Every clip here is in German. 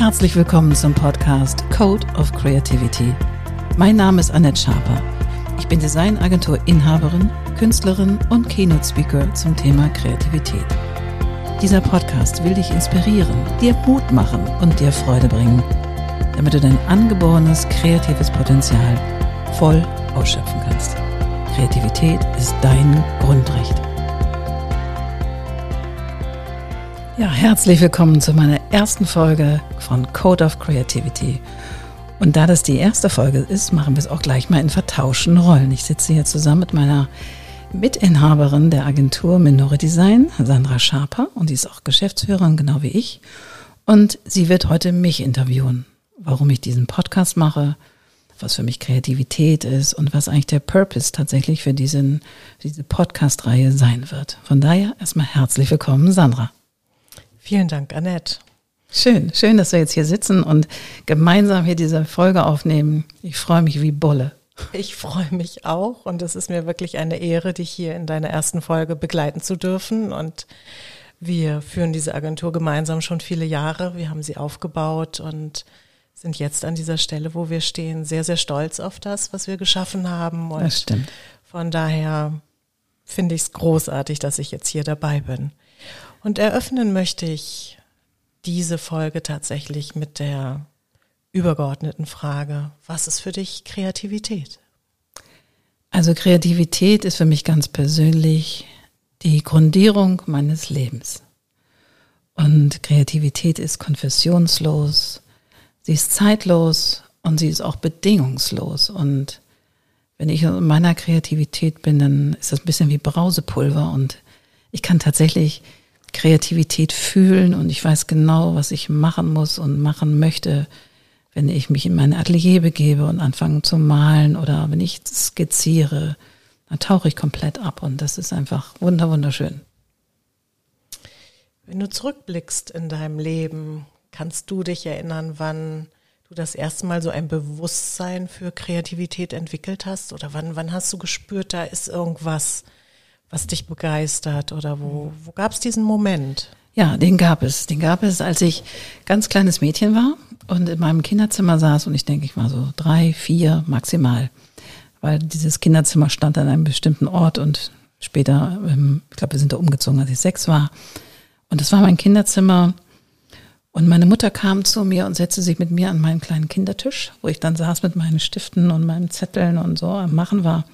Herzlich willkommen zum Podcast Code of Creativity. Mein Name ist Annette Schaper. Ich bin Designagentur-Inhaberin, Künstlerin und Keynote-Speaker zum Thema Kreativität. Dieser Podcast will dich inspirieren, dir Mut machen und dir Freude bringen, damit du dein angeborenes kreatives Potenzial voll ausschöpfen kannst. Kreativität ist dein Grundrecht. Ja, herzlich willkommen zu meiner ersten Folge von Code of Creativity. Und da das die erste Folge ist, machen wir es auch gleich mal in vertauschten Rollen. Ich sitze hier zusammen mit meiner Mitinhaberin der Agentur Minore Design, Sandra Schaper, und die ist auch Geschäftsführerin, genau wie ich. Und sie wird heute mich interviewen, warum ich diesen Podcast mache, was für mich Kreativität ist und was eigentlich der Purpose tatsächlich für diesen, diese Podcast-Reihe sein wird. Von daher erstmal herzlich willkommen, Sandra. Vielen Dank, Annette. Schön, schön, dass wir jetzt hier sitzen und gemeinsam hier diese Folge aufnehmen. Ich freue mich wie Bolle. Ich freue mich auch und es ist mir wirklich eine Ehre, dich hier in deiner ersten Folge begleiten zu dürfen. Und wir führen diese Agentur gemeinsam schon viele Jahre. Wir haben sie aufgebaut und sind jetzt an dieser Stelle, wo wir stehen, sehr, sehr stolz auf das, was wir geschaffen haben. Und das stimmt. Von daher finde ich es großartig, dass ich jetzt hier dabei bin. Und eröffnen möchte ich diese Folge tatsächlich mit der übergeordneten Frage, was ist für dich Kreativität? Also Kreativität ist für mich ganz persönlich die Grundierung meines Lebens. Und Kreativität ist konfessionslos, sie ist zeitlos und sie ist auch bedingungslos. Und wenn ich in meiner Kreativität bin, dann ist das ein bisschen wie Brausepulver und ich kann tatsächlich Kreativität fühlen und ich weiß genau, was ich machen muss und machen möchte, wenn ich mich in mein Atelier begebe und anfange zu malen oder wenn ich skizziere, dann tauche ich komplett ab und das ist einfach wunder wunderschön. Wenn du zurückblickst in deinem Leben, kannst du dich erinnern, wann du das erste Mal so ein Bewusstsein für Kreativität entwickelt hast oder wann wann hast du gespürt, da ist irgendwas, was dich begeistert oder wo, wo gab es diesen Moment? Ja, den gab es. Den gab es, als ich ganz kleines Mädchen war und in meinem Kinderzimmer saß und ich denke, ich war so drei, vier maximal, weil dieses Kinderzimmer stand an einem bestimmten Ort und später, ähm, ich glaube, wir sind da umgezogen, als ich sechs war. Und das war mein Kinderzimmer. Und meine Mutter kam zu mir und setzte sich mit mir an meinen kleinen Kindertisch, wo ich dann saß mit meinen Stiften und meinen Zetteln und so am Machen war.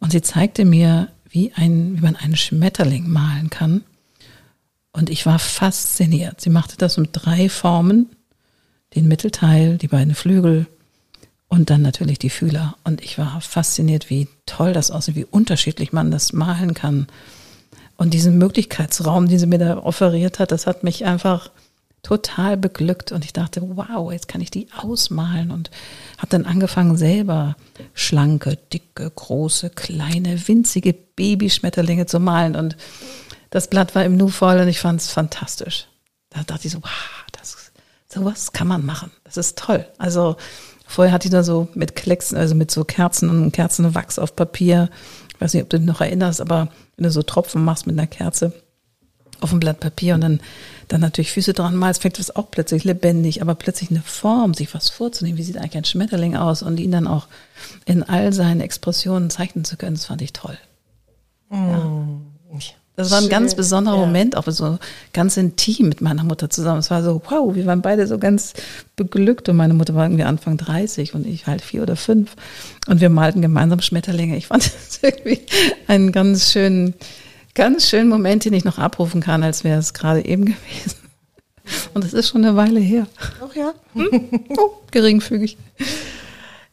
Und sie zeigte mir, wie, ein, wie man einen Schmetterling malen kann. Und ich war fasziniert. Sie machte das mit drei Formen. Den Mittelteil, die beiden Flügel und dann natürlich die Fühler. Und ich war fasziniert, wie toll das aussieht, wie unterschiedlich man das malen kann. Und diesen Möglichkeitsraum, den sie mir da offeriert hat, das hat mich einfach total beglückt und ich dachte, wow, jetzt kann ich die ausmalen und habe dann angefangen selber schlanke, dicke, große, kleine, winzige Babyschmetterlinge zu malen und das Blatt war im Nu voll und ich fand es fantastisch. Da dachte ich so, wow, das, sowas kann man machen. Das ist toll. Also vorher hatte ich da so mit Klecksen, also mit so Kerzen und Kerzenwachs auf Papier. Ich weiß nicht, ob du dich noch erinnerst, aber wenn du so Tropfen machst mit einer Kerze auf ein Blatt Papier und dann dann natürlich Füße dran malst, fängt das auch plötzlich lebendig, aber plötzlich eine Form, sich was vorzunehmen, wie sieht eigentlich ein Schmetterling aus und ihn dann auch in all seinen Expressionen zeichnen zu können, das fand ich toll. Mm. Ja. Das war ein Schön. ganz besonderer ja. Moment, auch so ganz intim mit meiner Mutter zusammen. Es war so, wow, wir waren beide so ganz beglückt und meine Mutter war irgendwie Anfang 30 und ich halt vier oder fünf und wir malten gemeinsam Schmetterlinge. Ich fand das irgendwie einen ganz schönen ganz schönen Moment, den ich noch abrufen kann, als wäre es gerade eben gewesen. Und es ist schon eine Weile her. Ach ja. Hm? Oh, geringfügig.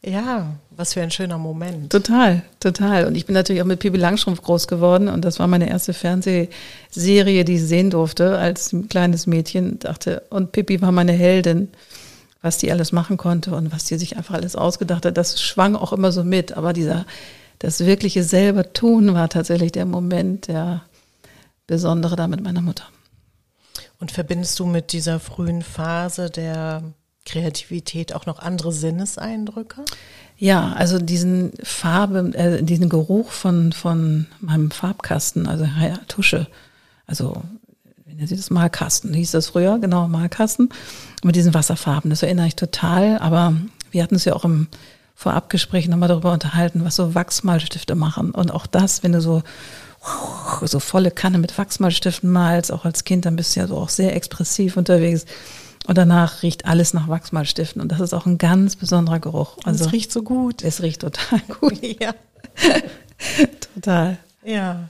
Ja, was für ein schöner Moment. Total, total. Und ich bin natürlich auch mit Pippi Langstrumpf groß geworden und das war meine erste Fernsehserie, die ich sehen durfte als kleines Mädchen. Dachte, und Pippi war meine Heldin, was die alles machen konnte und was die sich einfach alles ausgedacht hat. Das schwang auch immer so mit. Aber dieser das wirkliche selber tun war tatsächlich der Moment, der besondere da mit meiner Mutter. Und verbindest du mit dieser frühen Phase der Kreativität auch noch andere Sinneseindrücke? Ja, also diesen Farbe, äh, diesen Geruch von, von meinem Farbkasten, also ja, Tusche. Also nennt sie das, Malkasten, hieß das früher, genau, Malkasten, mit diesen Wasserfarben. Das erinnere ich total, aber wir hatten es ja auch im Vorabgespräch nochmal darüber unterhalten, was so Wachsmalstifte machen. Und auch das, wenn du so so volle Kanne mit Wachsmalstiften malst, auch als Kind, dann bist du ja so auch sehr expressiv unterwegs. Und danach riecht alles nach Wachsmalstiften. Und das ist auch ein ganz besonderer Geruch. Also, es riecht so gut. Es riecht total gut. ja. total. Ja.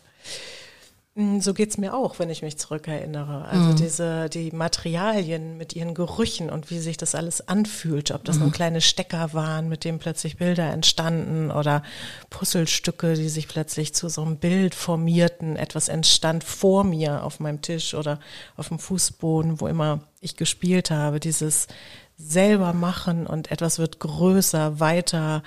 So geht's mir auch, wenn ich mich zurückerinnere. Also mhm. diese, die Materialien mit ihren Gerüchen und wie sich das alles anfühlt, ob das mhm. nur kleine Stecker waren, mit denen plötzlich Bilder entstanden oder Puzzlestücke, die sich plötzlich zu so einem Bild formierten, etwas entstand vor mir auf meinem Tisch oder auf dem Fußboden, wo immer ich gespielt habe, dieses selber machen und etwas wird größer, weiter,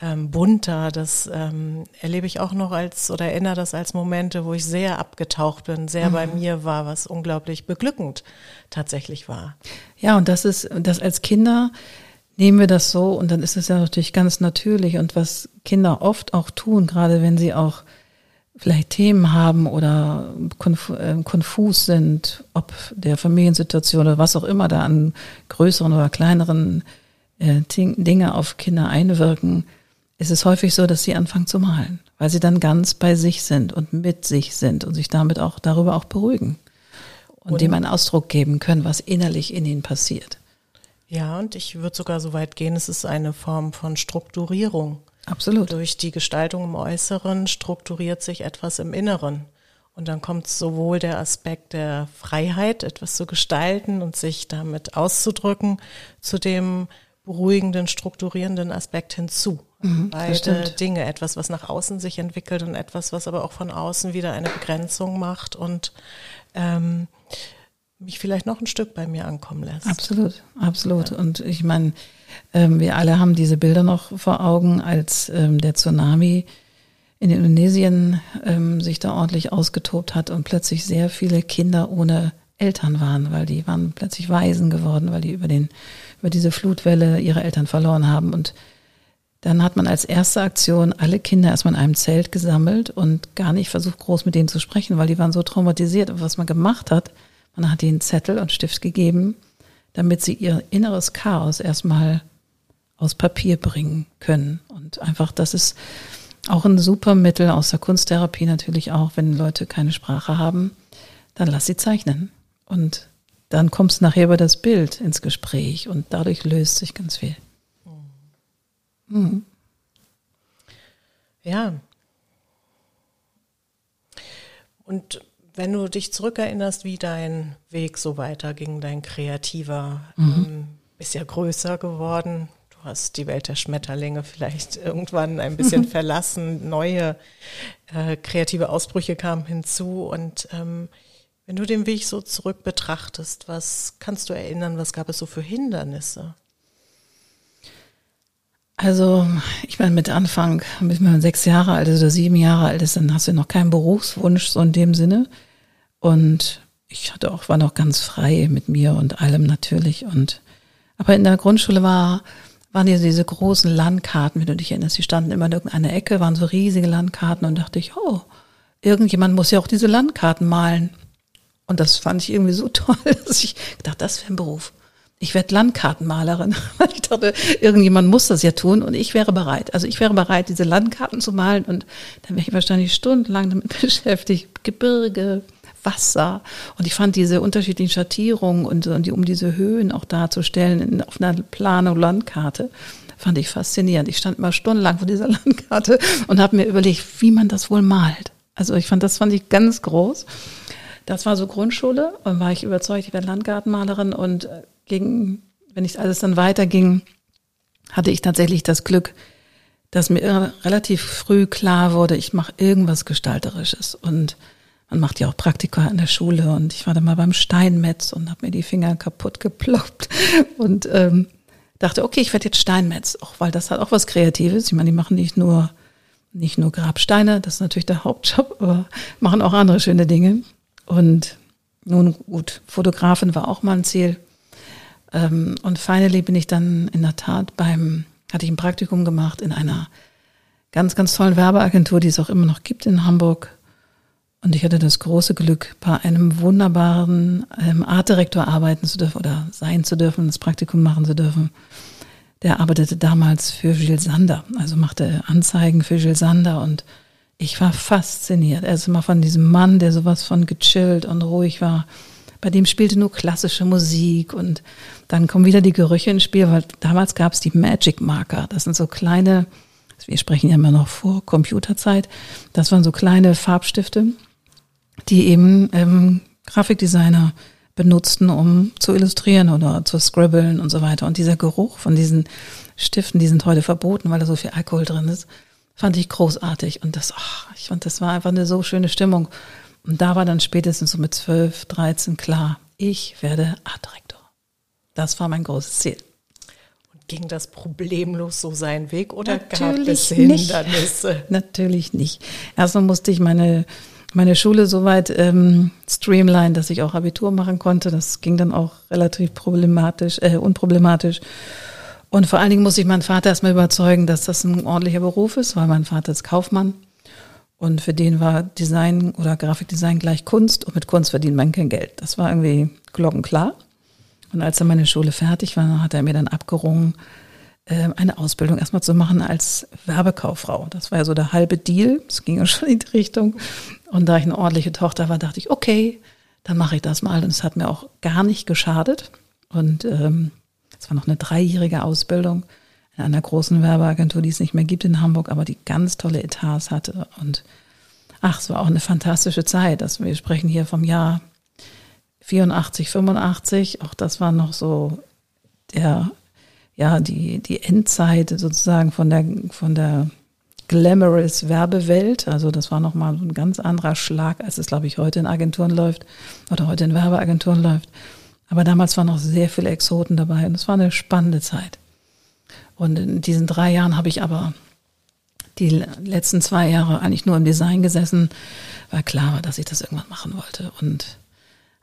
ähm, bunter. Das ähm, erlebe ich auch noch als oder erinnere das als Momente, wo ich sehr abgetaucht bin, sehr mhm. bei mir war, was unglaublich beglückend tatsächlich war. Ja, und das ist, das als Kinder nehmen wir das so und dann ist es ja natürlich ganz natürlich und was Kinder oft auch tun, gerade wenn sie auch vielleicht Themen haben oder konf äh, konfus sind, ob der Familiensituation oder was auch immer da an größeren oder kleineren äh, Dinge auf Kinder einwirken, ist es häufig so, dass sie anfangen zu malen, weil sie dann ganz bei sich sind und mit sich sind und sich damit auch darüber auch beruhigen und, und dem einen Ausdruck geben können, was innerlich in ihnen passiert. Ja, und ich würde sogar so weit gehen, es ist eine Form von Strukturierung. Absolut. Durch die Gestaltung im Äußeren strukturiert sich etwas im Inneren. Und dann kommt sowohl der Aspekt der Freiheit, etwas zu gestalten und sich damit auszudrücken, zu dem beruhigenden, strukturierenden Aspekt hinzu. Mhm, Beide Dinge, etwas, was nach außen sich entwickelt und etwas, was aber auch von außen wieder eine Begrenzung macht und ähm, mich vielleicht noch ein Stück bei mir ankommen lässt. Absolut, absolut. Ja. Und ich meine, ähm, wir alle haben diese Bilder noch vor Augen, als ähm, der Tsunami in Indonesien ähm, sich da ordentlich ausgetobt hat und plötzlich sehr viele Kinder ohne Eltern waren, weil die waren plötzlich Waisen geworden, weil die über den über diese Flutwelle ihre Eltern verloren haben und dann hat man als erste Aktion alle Kinder erstmal in einem Zelt gesammelt und gar nicht versucht, groß mit denen zu sprechen, weil die waren so traumatisiert. Und was man gemacht hat, man hat ihnen Zettel und Stift gegeben, damit sie ihr inneres Chaos erstmal aus Papier bringen können. Und einfach, das ist auch ein super Mittel aus der Kunsttherapie natürlich auch, wenn Leute keine Sprache haben, dann lass sie zeichnen. Und dann kommst du nachher über das Bild ins Gespräch und dadurch löst sich ganz viel. Mhm. Ja. Und wenn du dich zurückerinnerst, wie dein Weg so weiterging, dein kreativer, mhm. ähm, bist ja größer geworden. Du hast die Welt der Schmetterlinge vielleicht irgendwann ein bisschen verlassen. Neue äh, kreative Ausbrüche kamen hinzu. Und ähm, wenn du den Weg so zurück betrachtest, was kannst du erinnern, was gab es so für Hindernisse? Also, ich meine, mit Anfang, bis man sechs Jahre alt ist oder sieben Jahre alt ist, dann hast du noch keinen Berufswunsch so in dem Sinne. Und ich hatte auch, war noch ganz frei mit mir und allem natürlich. Und, aber in der Grundschule war, waren ja diese großen Landkarten, wenn du dich erinnerst, die standen immer in irgendeiner Ecke, waren so riesige Landkarten und dachte ich, oh, irgendjemand muss ja auch diese Landkarten malen. Und das fand ich irgendwie so toll, dass ich dachte, das wäre ein Beruf ich werde Landkartenmalerin. Ich dachte, irgendjemand muss das ja tun und ich wäre bereit. Also ich wäre bereit, diese Landkarten zu malen und dann wäre ich wahrscheinlich stundenlang damit beschäftigt. Gebirge, Wasser. Und ich fand diese unterschiedlichen Schattierungen und, und die, um diese Höhen auch darzustellen in, auf einer Planung Landkarte, fand ich faszinierend. Ich stand immer stundenlang vor dieser Landkarte und habe mir überlegt, wie man das wohl malt. Also ich fand, das fand ich ganz groß. Das war so Grundschule und war ich überzeugt, ich werde Landgartenmalerin und ging, wenn ich alles dann weiterging, hatte ich tatsächlich das Glück, dass mir relativ früh klar wurde, ich mache irgendwas Gestalterisches. Und man macht ja auch Praktika in der Schule und ich war dann mal beim Steinmetz und habe mir die Finger kaputt geploppt und ähm, dachte, okay, ich werde jetzt Steinmetz, auch weil das hat auch was Kreatives. Ich meine, die machen nicht nur nicht nur Grabsteine, das ist natürlich der Hauptjob, aber machen auch andere schöne Dinge. Und nun gut, Fotografin war auch mal ein Ziel. Ähm, und finally bin ich dann in der Tat beim, hatte ich ein Praktikum gemacht in einer ganz, ganz tollen Werbeagentur, die es auch immer noch gibt in Hamburg. Und ich hatte das große Glück, bei einem wunderbaren ähm, Artdirektor arbeiten zu dürfen oder sein zu dürfen, das Praktikum machen zu dürfen. Der arbeitete damals für Gilles Sander, also machte Anzeigen für Gilles Sander und ich war fasziniert. Er ist immer von diesem Mann, der sowas von gechillt und ruhig war. Bei dem spielte nur klassische Musik und dann kommen wieder die Gerüche ins Spiel, weil damals gab es die Magic Marker. Das sind so kleine, wir sprechen ja immer noch vor Computerzeit, das waren so kleine Farbstifte, die eben ähm, Grafikdesigner benutzten, um zu illustrieren oder zu scribbeln und so weiter. Und dieser Geruch von diesen Stiften, die sind heute verboten, weil da so viel Alkohol drin ist, fand ich großartig. Und das, ach, ich fand, das war einfach eine so schöne Stimmung. Und da war dann spätestens so mit 12, 13 klar, ich werde Artdirektor. Das war mein großes Ziel. Und ging das problemlos so seinen Weg oder Natürlich gab es Hindernisse? Nicht. Natürlich nicht. Erstmal musste ich meine meine Schule soweit ähm, streamline, dass ich auch Abitur machen konnte. Das ging dann auch relativ problematisch, äh, unproblematisch. Und vor allen Dingen muss ich meinen Vater erstmal überzeugen, dass das ein ordentlicher Beruf ist, weil mein Vater ist Kaufmann. Und für den war Design oder Grafikdesign gleich Kunst und mit Kunst verdient man kein Geld. Das war irgendwie glockenklar. Und als dann meine Schule fertig war, hat er mir dann abgerungen, ähm, eine Ausbildung erstmal zu machen als Werbekauffrau. Das war ja so der halbe Deal. Es ging ja schon in die Richtung. Und da ich eine ordentliche Tochter war, dachte ich, okay, dann mache ich das mal. Und es hat mir auch gar nicht geschadet. Und ähm, es war noch eine dreijährige Ausbildung in einer großen Werbeagentur, die es nicht mehr gibt in Hamburg, aber die ganz tolle Etats hatte. Und ach, es war auch eine fantastische Zeit. Also wir sprechen hier vom Jahr 84, 85. Auch das war noch so der ja, die, die Endzeit sozusagen von der, von der glamorous Werbewelt. Also das war nochmal ein ganz anderer Schlag, als es, glaube ich, heute in Agenturen läuft oder heute in Werbeagenturen läuft. Aber damals waren noch sehr viele Exoten dabei und es war eine spannende Zeit. Und in diesen drei Jahren habe ich aber die letzten zwei Jahre eigentlich nur im Design gesessen, weil klar war, dass ich das irgendwann machen wollte. Und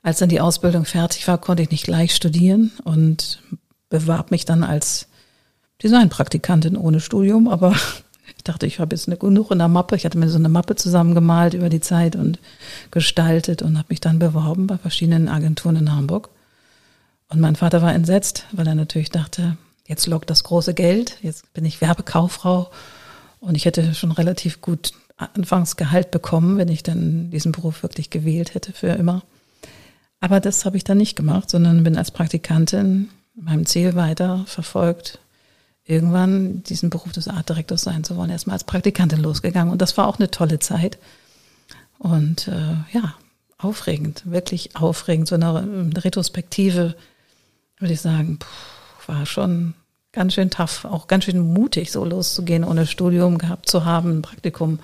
als dann die Ausbildung fertig war, konnte ich nicht gleich studieren und bewarb mich dann als Designpraktikantin ohne Studium, aber ich dachte, ich habe jetzt eine, genug in der Mappe. Ich hatte mir so eine Mappe zusammengemalt über die Zeit und gestaltet und habe mich dann beworben bei verschiedenen Agenturen in Hamburg. Und mein Vater war entsetzt, weil er natürlich dachte, jetzt lockt das große Geld, jetzt bin ich Werbekauffrau und ich hätte schon relativ gut Anfangsgehalt bekommen, wenn ich dann diesen Beruf wirklich gewählt hätte für immer. Aber das habe ich dann nicht gemacht, sondern bin als Praktikantin meinem Ziel weiter verfolgt, irgendwann diesen Beruf des Artdirektors sein zu wollen. Erstmal als Praktikantin losgegangen und das war auch eine tolle Zeit. Und äh, ja, aufregend, wirklich aufregend. So eine, Retrospektive, würde ich sagen, puh, war schon ganz schön tough, auch ganz schön mutig, so loszugehen, ohne Studium gehabt zu haben, ein Praktikum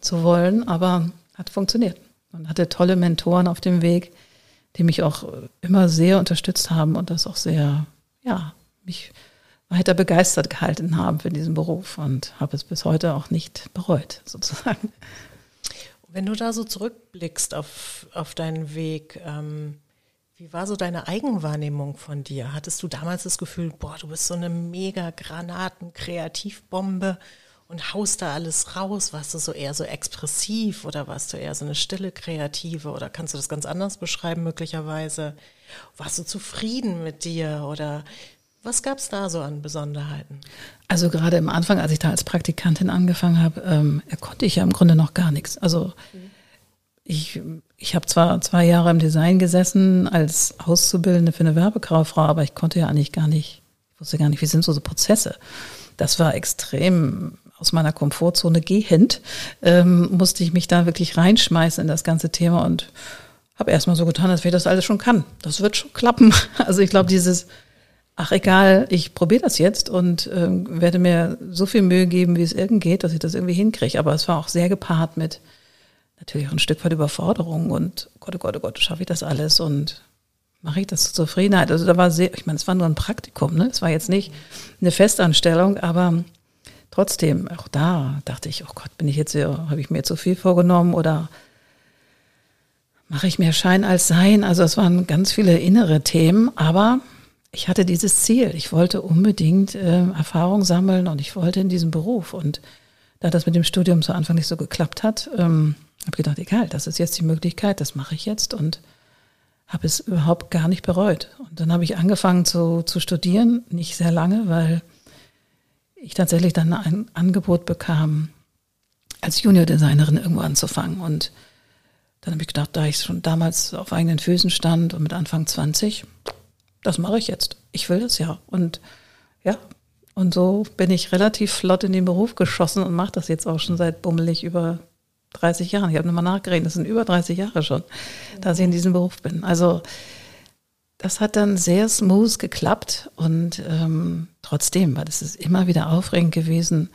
zu wollen, aber hat funktioniert. Man hatte tolle Mentoren auf dem Weg, die mich auch immer sehr unterstützt haben und das auch sehr, ja, mich weiter begeistert gehalten haben für diesen Beruf und habe es bis heute auch nicht bereut, sozusagen. Wenn du da so zurückblickst auf, auf deinen Weg, ähm, wie war so deine Eigenwahrnehmung von dir? Hattest du damals das Gefühl, boah, du bist so eine mega Granaten-Kreativbombe und haust da alles raus? Warst du so eher so expressiv oder warst du eher so eine stille Kreative oder kannst du das ganz anders beschreiben möglicherweise? Warst du zufrieden mit dir oder was gab es da so an Besonderheiten? Also gerade am Anfang, als ich da als Praktikantin angefangen habe, ähm, konnte ich ja im Grunde noch gar nichts. Also mhm. Ich, ich habe zwar zwei Jahre im Design gesessen als Auszubildende für eine Werbekauffrau, aber ich konnte ja eigentlich gar nicht, ich wusste gar nicht, wie sind so, so Prozesse. Das war extrem aus meiner Komfortzone gehend, ähm, musste ich mich da wirklich reinschmeißen in das ganze Thema und habe erstmal so getan, als ich das alles schon kann. Das wird schon klappen. Also ich glaube, dieses, ach egal, ich probiere das jetzt und ähm, werde mir so viel Mühe geben, wie es irgend geht, dass ich das irgendwie hinkriege. Aber es war auch sehr gepaart mit natürlich auch ein Stück weit Überforderung und Gott, oh Gott, oh Gott, schaffe ich das alles und mache ich das zur Zufriedenheit. Also da war sehr, ich meine, es war nur ein Praktikum, ne? Es war jetzt nicht eine Festanstellung, aber trotzdem, auch da dachte ich, oh Gott, bin ich jetzt hier, habe ich mir zu viel vorgenommen oder mache ich mehr Schein als Sein? Also es waren ganz viele innere Themen, aber ich hatte dieses Ziel. Ich wollte unbedingt äh, Erfahrung sammeln und ich wollte in diesem Beruf. Und da das mit dem Studium zu Anfang nicht so geklappt hat, ähm, Habe gedacht, egal, das ist jetzt die Möglichkeit, das mache ich jetzt und habe es überhaupt gar nicht bereut. Und dann habe ich angefangen zu, zu studieren, nicht sehr lange, weil ich tatsächlich dann ein Angebot bekam, als Junior-Designerin irgendwo anzufangen. Und dann habe ich gedacht, da ich schon damals auf eigenen Füßen stand und mit Anfang 20, das mache ich jetzt. Ich will das ja. Und ja, und so bin ich relativ flott in den Beruf geschossen und mache das jetzt auch schon seit bummelig über 30 Jahren. Ich habe nochmal nachgerechnet, das sind über 30 Jahre schon, dass ich in diesem Beruf bin. Also das hat dann sehr smooth geklappt und ähm, trotzdem war das ist immer wieder aufregend gewesen,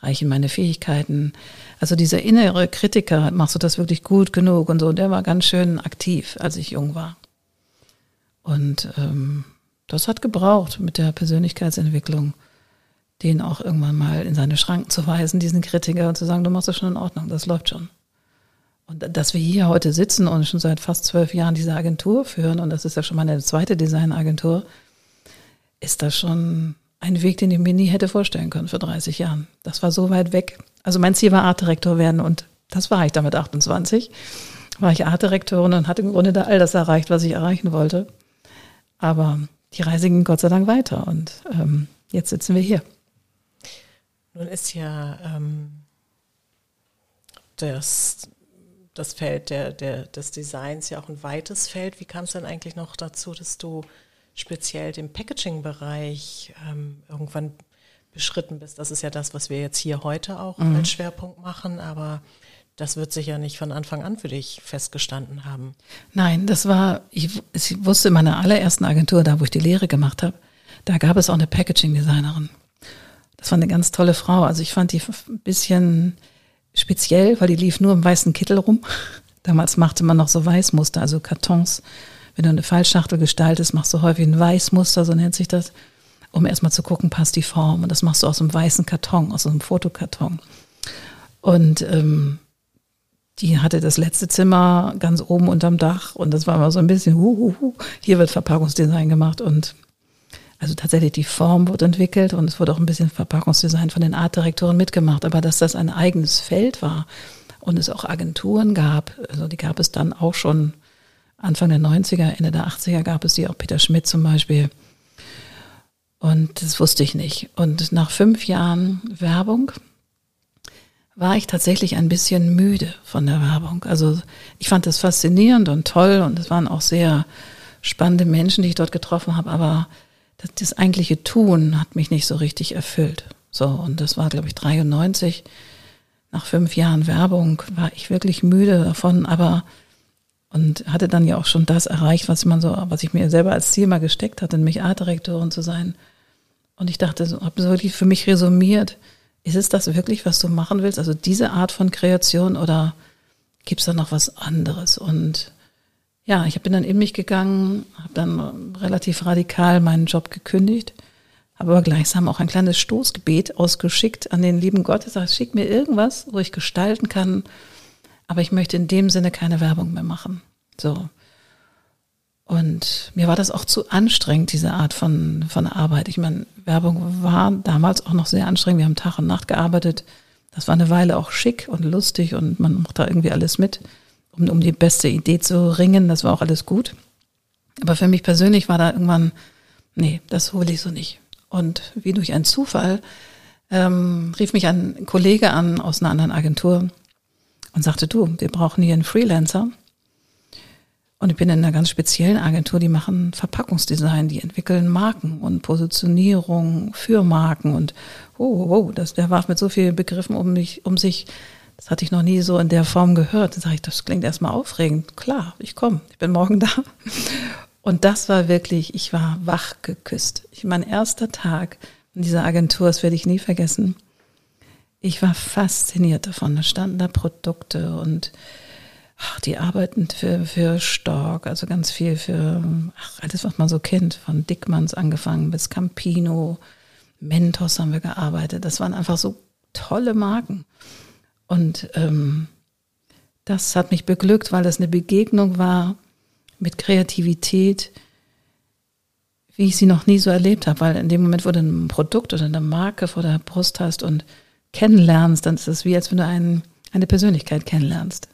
reichen meine Fähigkeiten. Also dieser innere Kritiker, machst du das wirklich gut genug und so, der war ganz schön aktiv, als ich jung war. Und ähm, das hat gebraucht mit der Persönlichkeitsentwicklung, den auch irgendwann mal in seine Schranken zu weisen, diesen Kritiker, und zu sagen, du machst das schon in Ordnung, das läuft schon. Und dass wir hier heute sitzen und schon seit fast zwölf Jahren diese Agentur führen, und das ist ja schon meine zweite Designagentur, ist das schon ein Weg, den ich mir nie hätte vorstellen können vor 30 Jahren. Das war so weit weg. Also mein Ziel war Artdirektor werden und das war ich damit 28. War ich Artdirektorin und hatte im Grunde da all das erreicht, was ich erreichen wollte. Aber die Reise ging Gott sei Dank weiter und ähm, jetzt sitzen wir hier. Nun ist ja ähm, das das Feld der, der, des Designs ja auch ein weites Feld. Wie kam es denn eigentlich noch dazu, dass du speziell den Packaging-Bereich ähm, irgendwann beschritten bist? Das ist ja das, was wir jetzt hier heute auch mhm. als Schwerpunkt machen, aber das wird sich ja nicht von Anfang an für dich festgestanden haben. Nein, das war, ich, ich wusste in meiner allerersten Agentur, da wo ich die Lehre gemacht habe, da gab es auch eine Packaging-Designerin. Das war eine ganz tolle Frau. Also ich fand die ein bisschen speziell, weil die lief nur im weißen Kittel rum. Damals machte man noch so Weißmuster, also Kartons. Wenn du eine Fallschachtel gestaltest, machst du häufig ein Weißmuster, so nennt sich das, um erstmal zu gucken, passt die Form. Und das machst du aus einem weißen Karton, aus einem Fotokarton. Und ähm, die hatte das letzte Zimmer ganz oben unterm Dach und das war immer so ein bisschen, hu, hu, hu. hier wird Verpackungsdesign gemacht und also tatsächlich die Form wurde entwickelt und es wurde auch ein bisschen Verpackungsdesign von den Artdirektoren mitgemacht, aber dass das ein eigenes Feld war und es auch Agenturen gab, also die gab es dann auch schon Anfang der 90er, Ende der 80er gab es die, auch Peter Schmidt zum Beispiel. Und das wusste ich nicht. Und nach fünf Jahren Werbung war ich tatsächlich ein bisschen müde von der Werbung. Also ich fand das faszinierend und toll und es waren auch sehr spannende Menschen, die ich dort getroffen habe, aber das, das eigentliche Tun hat mich nicht so richtig erfüllt. So, und das war, glaube ich, 93. Nach fünf Jahren Werbung war ich wirklich müde davon, aber und hatte dann ja auch schon das erreicht, was man so, was ich mir selber als Ziel mal gesteckt hatte, nämlich Artdirektorin zu sein. Und ich dachte, so, habe so wirklich für mich resümiert, ist es das wirklich, was du machen willst? Also diese Art von Kreation oder gibt es da noch was anderes? Und ja, ich bin dann in mich gegangen, habe dann relativ radikal meinen Job gekündigt, habe aber gleichsam auch ein kleines Stoßgebet ausgeschickt an den lieben Gott. Er sagt, schick mir irgendwas, wo ich gestalten kann, aber ich möchte in dem Sinne keine Werbung mehr machen. So. Und mir war das auch zu anstrengend, diese Art von, von Arbeit. Ich meine, Werbung war damals auch noch sehr anstrengend. Wir haben Tag und Nacht gearbeitet. Das war eine Weile auch schick und lustig und man macht da irgendwie alles mit um, um die beste Idee zu ringen. Das war auch alles gut. Aber für mich persönlich war da irgendwann, nee, das hole ich so nicht. Und wie durch einen Zufall ähm, rief mich ein Kollege an aus einer anderen Agentur und sagte, du, wir brauchen hier einen Freelancer. Und ich bin in einer ganz speziellen Agentur, die machen Verpackungsdesign, die entwickeln Marken und Positionierung für Marken und oh, oh, oh das, der warf mit so vielen Begriffen um mich, um sich, das hatte ich noch nie so in der Form gehört. Da sage ich, das klingt erstmal aufregend. Klar, ich komme, ich bin morgen da. Und das war wirklich, ich war wach geküsst. Ich, mein erster Tag in dieser Agentur, das werde ich nie vergessen. Ich war fasziniert davon. Da standen da Produkte und ach, die arbeiten für, für Stork, also ganz viel für ach, alles, was man so kennt, von Dickmanns angefangen bis Campino, Mentos haben wir gearbeitet. Das waren einfach so tolle Marken. Und ähm, das hat mich beglückt, weil das eine Begegnung war mit Kreativität, wie ich sie noch nie so erlebt habe. Weil in dem Moment, wo du ein Produkt oder eine Marke vor der Brust hast und kennenlernst, dann ist es wie, als wenn du einen, eine Persönlichkeit kennenlernst.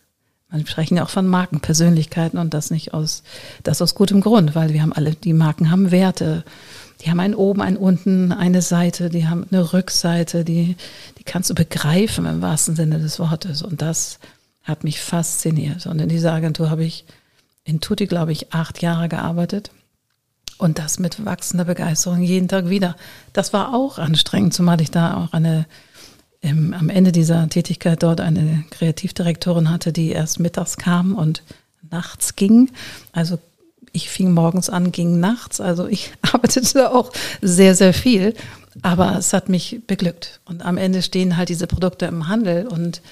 Man sprechen ja auch von Markenpersönlichkeiten und das nicht aus, das aus gutem Grund, weil wir haben alle, die Marken haben Werte. Die haben ein oben, ein unten, eine Seite, die haben eine Rückseite, die, die kannst du begreifen im wahrsten Sinne des Wortes. Und das hat mich fasziniert. Und in dieser Agentur habe ich in Tutti, glaube ich, acht Jahre gearbeitet. Und das mit wachsender Begeisterung jeden Tag wieder. Das war auch anstrengend, zumal ich da auch eine ähm, am Ende dieser Tätigkeit dort eine Kreativdirektorin hatte, die erst mittags kam und nachts ging. Also ich fing morgens an, ging nachts. Also ich arbeitete auch sehr, sehr viel. Aber es hat mich beglückt. Und am Ende stehen halt diese Produkte im Handel und,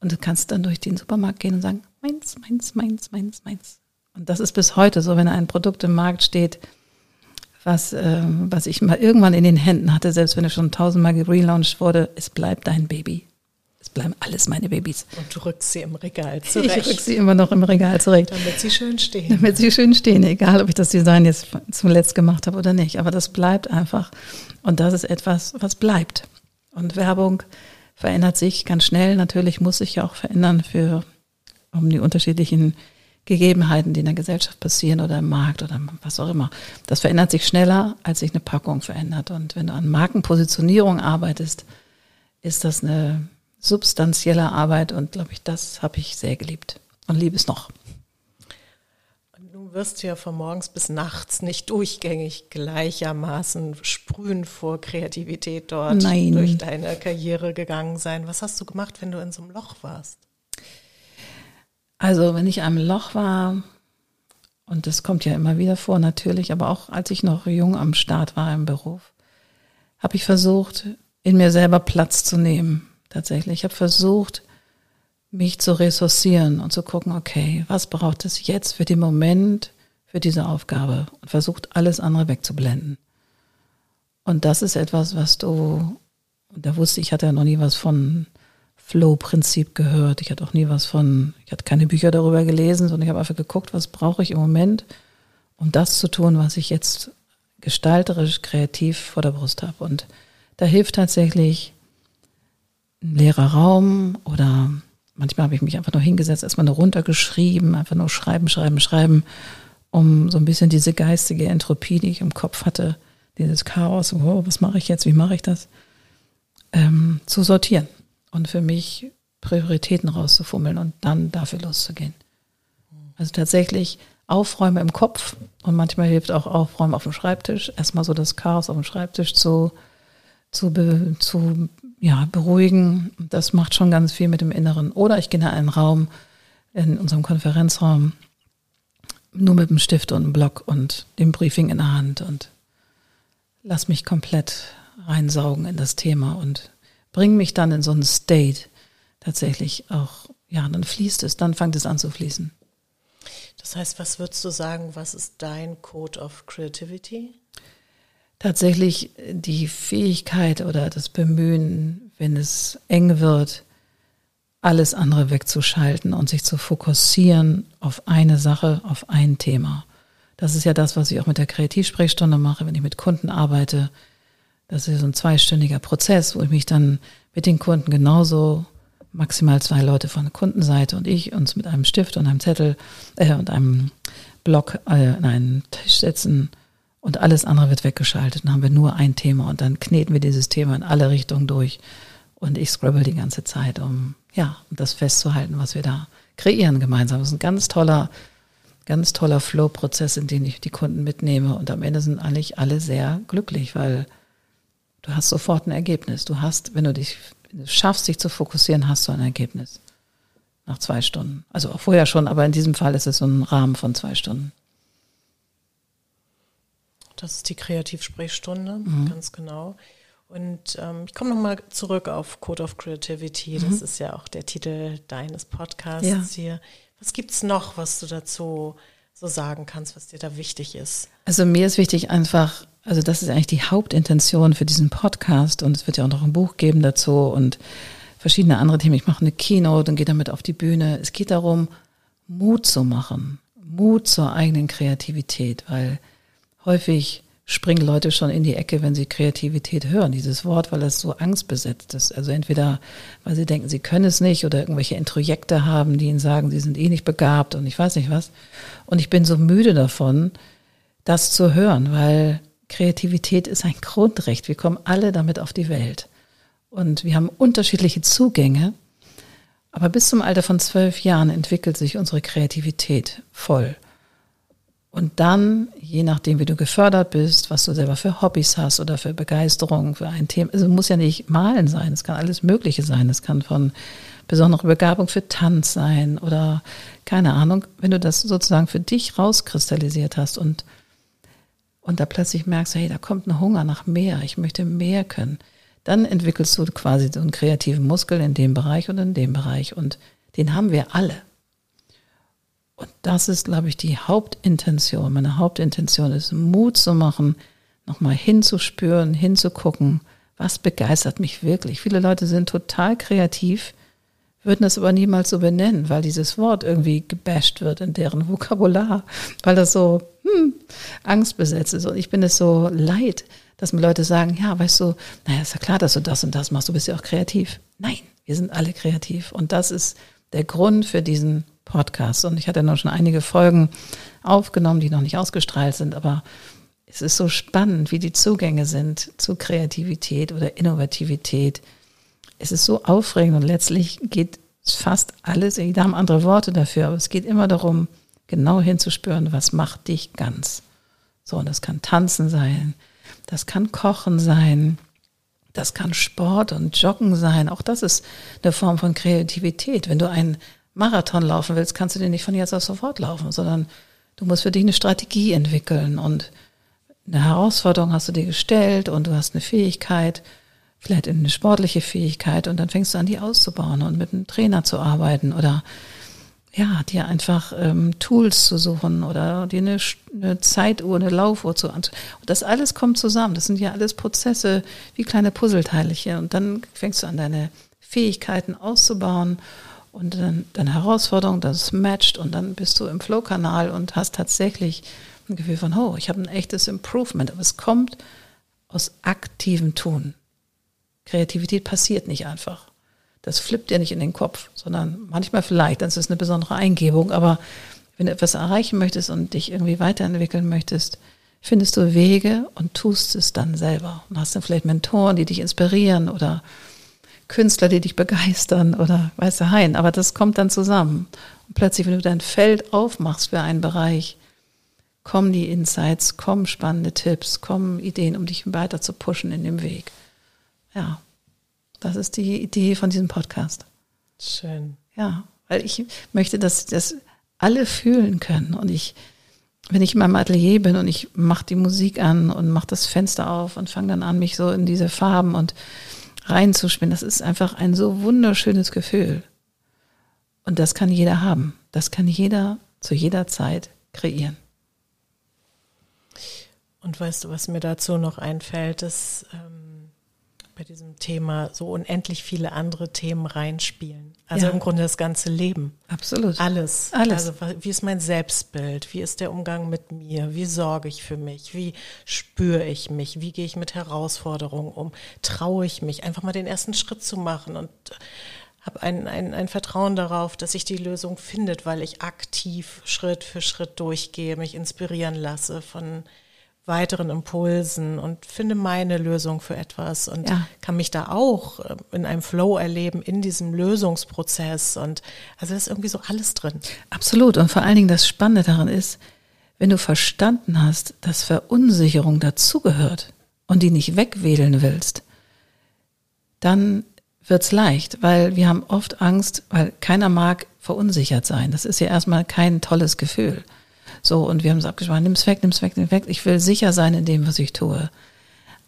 und du kannst dann durch den Supermarkt gehen und sagen, meins, meins, meins, meins, meins. Und das ist bis heute so, wenn ein Produkt im Markt steht, was, äh, was ich mal irgendwann in den Händen hatte, selbst wenn es schon tausendmal gelauncht wurde, es bleibt dein Baby. Es bleiben alles meine Babys. Und du rückst sie im Regal zurecht. Ich rück sie immer noch im Regal zurecht. Damit sie schön stehen. Damit sie schön stehen, egal ob ich das Design jetzt zuletzt gemacht habe oder nicht. Aber das bleibt einfach. Und das ist etwas, was bleibt. Und Werbung verändert sich ganz schnell. Natürlich muss sich ja auch verändern für, um die unterschiedlichen Gegebenheiten, die in der Gesellschaft passieren oder im Markt oder was auch immer. Das verändert sich schneller, als sich eine Packung verändert. Und wenn du an Markenpositionierung arbeitest, ist das eine substanzielle Arbeit und glaube ich, das habe ich sehr geliebt und liebe es noch. Du wirst ja von morgens bis nachts nicht durchgängig gleichermaßen sprühen vor Kreativität dort Nein. durch deine Karriere gegangen sein. Was hast du gemacht, wenn du in so einem Loch warst? Also wenn ich am Loch war, und das kommt ja immer wieder vor natürlich, aber auch als ich noch jung am Start war im Beruf, habe ich versucht, in mir selber Platz zu nehmen. Tatsächlich. Ich habe versucht, mich zu ressourcieren und zu gucken, okay, was braucht es jetzt für den Moment, für diese Aufgabe und versucht, alles andere wegzublenden. Und das ist etwas, was du, da wusste ich, hatte ja noch nie was von Flow-Prinzip gehört. Ich hatte auch nie was von, ich hatte keine Bücher darüber gelesen, sondern ich habe einfach geguckt, was brauche ich im Moment, um das zu tun, was ich jetzt gestalterisch, kreativ vor der Brust habe. Und da hilft tatsächlich ein leerer Raum oder manchmal habe ich mich einfach nur hingesetzt, erstmal nur runtergeschrieben, einfach nur schreiben, schreiben, schreiben, um so ein bisschen diese geistige Entropie, die ich im Kopf hatte, dieses Chaos, oh, was mache ich jetzt, wie mache ich das, ähm, zu sortieren und für mich Prioritäten rauszufummeln und dann dafür loszugehen. Also tatsächlich Aufräumen im Kopf und manchmal hilft auch Aufräumen auf dem Schreibtisch. Erstmal so das Chaos auf dem Schreibtisch zu, zu, zu ja, beruhigen. Das macht schon ganz viel mit dem Inneren. Oder ich gehe in einen Raum, in unserem Konferenzraum, nur mit dem Stift und einem Block und dem Briefing in der Hand und lass mich komplett reinsaugen in das Thema und bring mich dann in so einen State tatsächlich auch, ja, dann fließt es, dann fängt es an zu fließen. Das heißt, was würdest du sagen, was ist dein Code of Creativity? Tatsächlich die Fähigkeit oder das Bemühen, wenn es eng wird, alles andere wegzuschalten und sich zu fokussieren auf eine Sache, auf ein Thema. Das ist ja das, was ich auch mit der Kreativsprechstunde mache, wenn ich mit Kunden arbeite, das ist so ein zweistündiger Prozess, wo ich mich dann mit den Kunden genauso maximal zwei Leute von der Kundenseite und ich uns mit einem Stift und einem Zettel äh, und einem Block äh, an einen Tisch setzen und alles andere wird weggeschaltet. Dann haben wir nur ein Thema und dann kneten wir dieses Thema in alle Richtungen durch und ich scribble die ganze Zeit, um ja, das festzuhalten, was wir da kreieren gemeinsam. Das ist ein ganz toller, ganz toller Flow-Prozess, in den ich die Kunden mitnehme und am Ende sind eigentlich alle sehr glücklich, weil Du hast sofort ein Ergebnis. Du hast, wenn du dich wenn du schaffst, dich zu fokussieren, hast du ein Ergebnis. Nach zwei Stunden. Also auch vorher schon, aber in diesem Fall ist es so ein Rahmen von zwei Stunden. Das ist die Kreativsprechstunde, mhm. ganz genau. Und ähm, ich komme nochmal zurück auf Code of Creativity. Das mhm. ist ja auch der Titel deines Podcasts ja. hier. Was gibt es noch, was du dazu so sagen kannst, was dir da wichtig ist? Also mir ist wichtig einfach, also das ist eigentlich die Hauptintention für diesen Podcast und es wird ja auch noch ein Buch geben dazu und verschiedene andere Themen. Ich mache eine Keynote und gehe damit auf die Bühne. Es geht darum, Mut zu machen, Mut zur eigenen Kreativität, weil häufig springen Leute schon in die Ecke, wenn sie Kreativität hören, dieses Wort, weil es so angstbesetzt ist. Also entweder, weil sie denken, sie können es nicht oder irgendwelche Introjekte haben, die ihnen sagen, sie sind eh nicht begabt und ich weiß nicht was. Und ich bin so müde davon, das zu hören, weil Kreativität ist ein Grundrecht. Wir kommen alle damit auf die Welt. Und wir haben unterschiedliche Zugänge. Aber bis zum Alter von zwölf Jahren entwickelt sich unsere Kreativität voll. Und dann, je nachdem, wie du gefördert bist, was du selber für Hobbys hast oder für Begeisterung für ein Thema, also muss ja nicht malen sein, es kann alles Mögliche sein. Es kann von besonderer Begabung für Tanz sein oder keine Ahnung, wenn du das sozusagen für dich rauskristallisiert hast und, und da plötzlich merkst, hey, da kommt ein Hunger nach mehr, ich möchte mehr können, dann entwickelst du quasi so einen kreativen Muskel in dem Bereich und in dem Bereich und den haben wir alle. Und das ist, glaube ich, die Hauptintention. Meine Hauptintention ist, Mut zu machen, nochmal hinzuspüren, hinzugucken, was begeistert mich wirklich. Viele Leute sind total kreativ, würden das aber niemals so benennen, weil dieses Wort irgendwie gebasht wird in deren Vokabular, weil das so hm, angstbesetzt ist. Und ich bin es so leid, dass mir Leute sagen, ja, weißt du, naja, ist ja klar, dass du das und das machst, du bist ja auch kreativ. Nein, wir sind alle kreativ. Und das ist der Grund für diesen Podcast. Und ich hatte noch schon einige Folgen aufgenommen, die noch nicht ausgestrahlt sind, aber es ist so spannend, wie die Zugänge sind zu Kreativität oder Innovativität. Es ist so aufregend und letztlich geht fast alles, da haben andere Worte dafür, aber es geht immer darum, genau hinzuspüren, was macht dich ganz. So, und das kann Tanzen sein, das kann Kochen sein, das kann Sport und Joggen sein. Auch das ist eine Form von Kreativität. Wenn du ein Marathon laufen willst, kannst du den nicht von jetzt auf sofort laufen, sondern du musst für dich eine Strategie entwickeln und eine Herausforderung hast du dir gestellt und du hast eine Fähigkeit, vielleicht eine sportliche Fähigkeit und dann fängst du an, die auszubauen und mit einem Trainer zu arbeiten oder ja, dir einfach ähm, Tools zu suchen oder dir eine, eine Zeituhr, eine Laufuhr zu und das alles kommt zusammen. Das sind ja alles Prozesse wie kleine Puzzleteilchen und dann fängst du an, deine Fähigkeiten auszubauen und dann, dann Herausforderung, das matcht und dann bist du im Flow-Kanal und hast tatsächlich ein Gefühl von, oh, ich habe ein echtes Improvement. Aber es kommt aus aktivem Tun. Kreativität passiert nicht einfach. Das flippt dir nicht in den Kopf, sondern manchmal vielleicht, dann ist es eine besondere Eingebung. Aber wenn du etwas erreichen möchtest und dich irgendwie weiterentwickeln möchtest, findest du Wege und tust es dann selber. Und hast dann vielleicht Mentoren, die dich inspirieren oder Künstler, die dich begeistern oder weißt du, Hein, aber das kommt dann zusammen. Und plötzlich, wenn du dein Feld aufmachst für einen Bereich, kommen die Insights, kommen spannende Tipps, kommen Ideen, um dich weiter zu pushen in dem Weg. Ja, das ist die Idee von diesem Podcast. Schön. Ja, weil ich möchte, dass das alle fühlen können und ich wenn ich in meinem Atelier bin und ich mache die Musik an und mache das Fenster auf und fange dann an, mich so in diese Farben und reinzuspielen. Das ist einfach ein so wunderschönes Gefühl. Und das kann jeder haben. Das kann jeder zu jeder Zeit kreieren. Und weißt du, was mir dazu noch einfällt, ist ähm, bei diesem Thema so unendlich viele andere Themen reinspielen. Also ja. im Grunde das ganze Leben. Absolut. Alles. Alles. Also wie ist mein Selbstbild? Wie ist der Umgang mit mir? Wie sorge ich für mich? Wie spüre ich mich? Wie gehe ich mit Herausforderungen um? Traue ich mich, einfach mal den ersten Schritt zu machen und habe ein, ein, ein Vertrauen darauf, dass sich die Lösung findet, weil ich aktiv Schritt für Schritt durchgehe, mich inspirieren lasse von weiteren Impulsen und finde meine Lösung für etwas und ja. kann mich da auch äh, in einem Flow erleben, in diesem Lösungsprozess. Und also ist irgendwie so alles drin. Absolut. Und vor allen Dingen das Spannende daran ist, wenn du verstanden hast, dass Verunsicherung dazugehört und die nicht wegwedeln willst, dann wird's leicht, weil wir haben oft Angst, weil keiner mag verunsichert sein. Das ist ja erstmal kein tolles Gefühl. So, und wir haben es abgesprochen, nimm's weg, nimm's weg, nimm's weg. Ich will sicher sein in dem, was ich tue.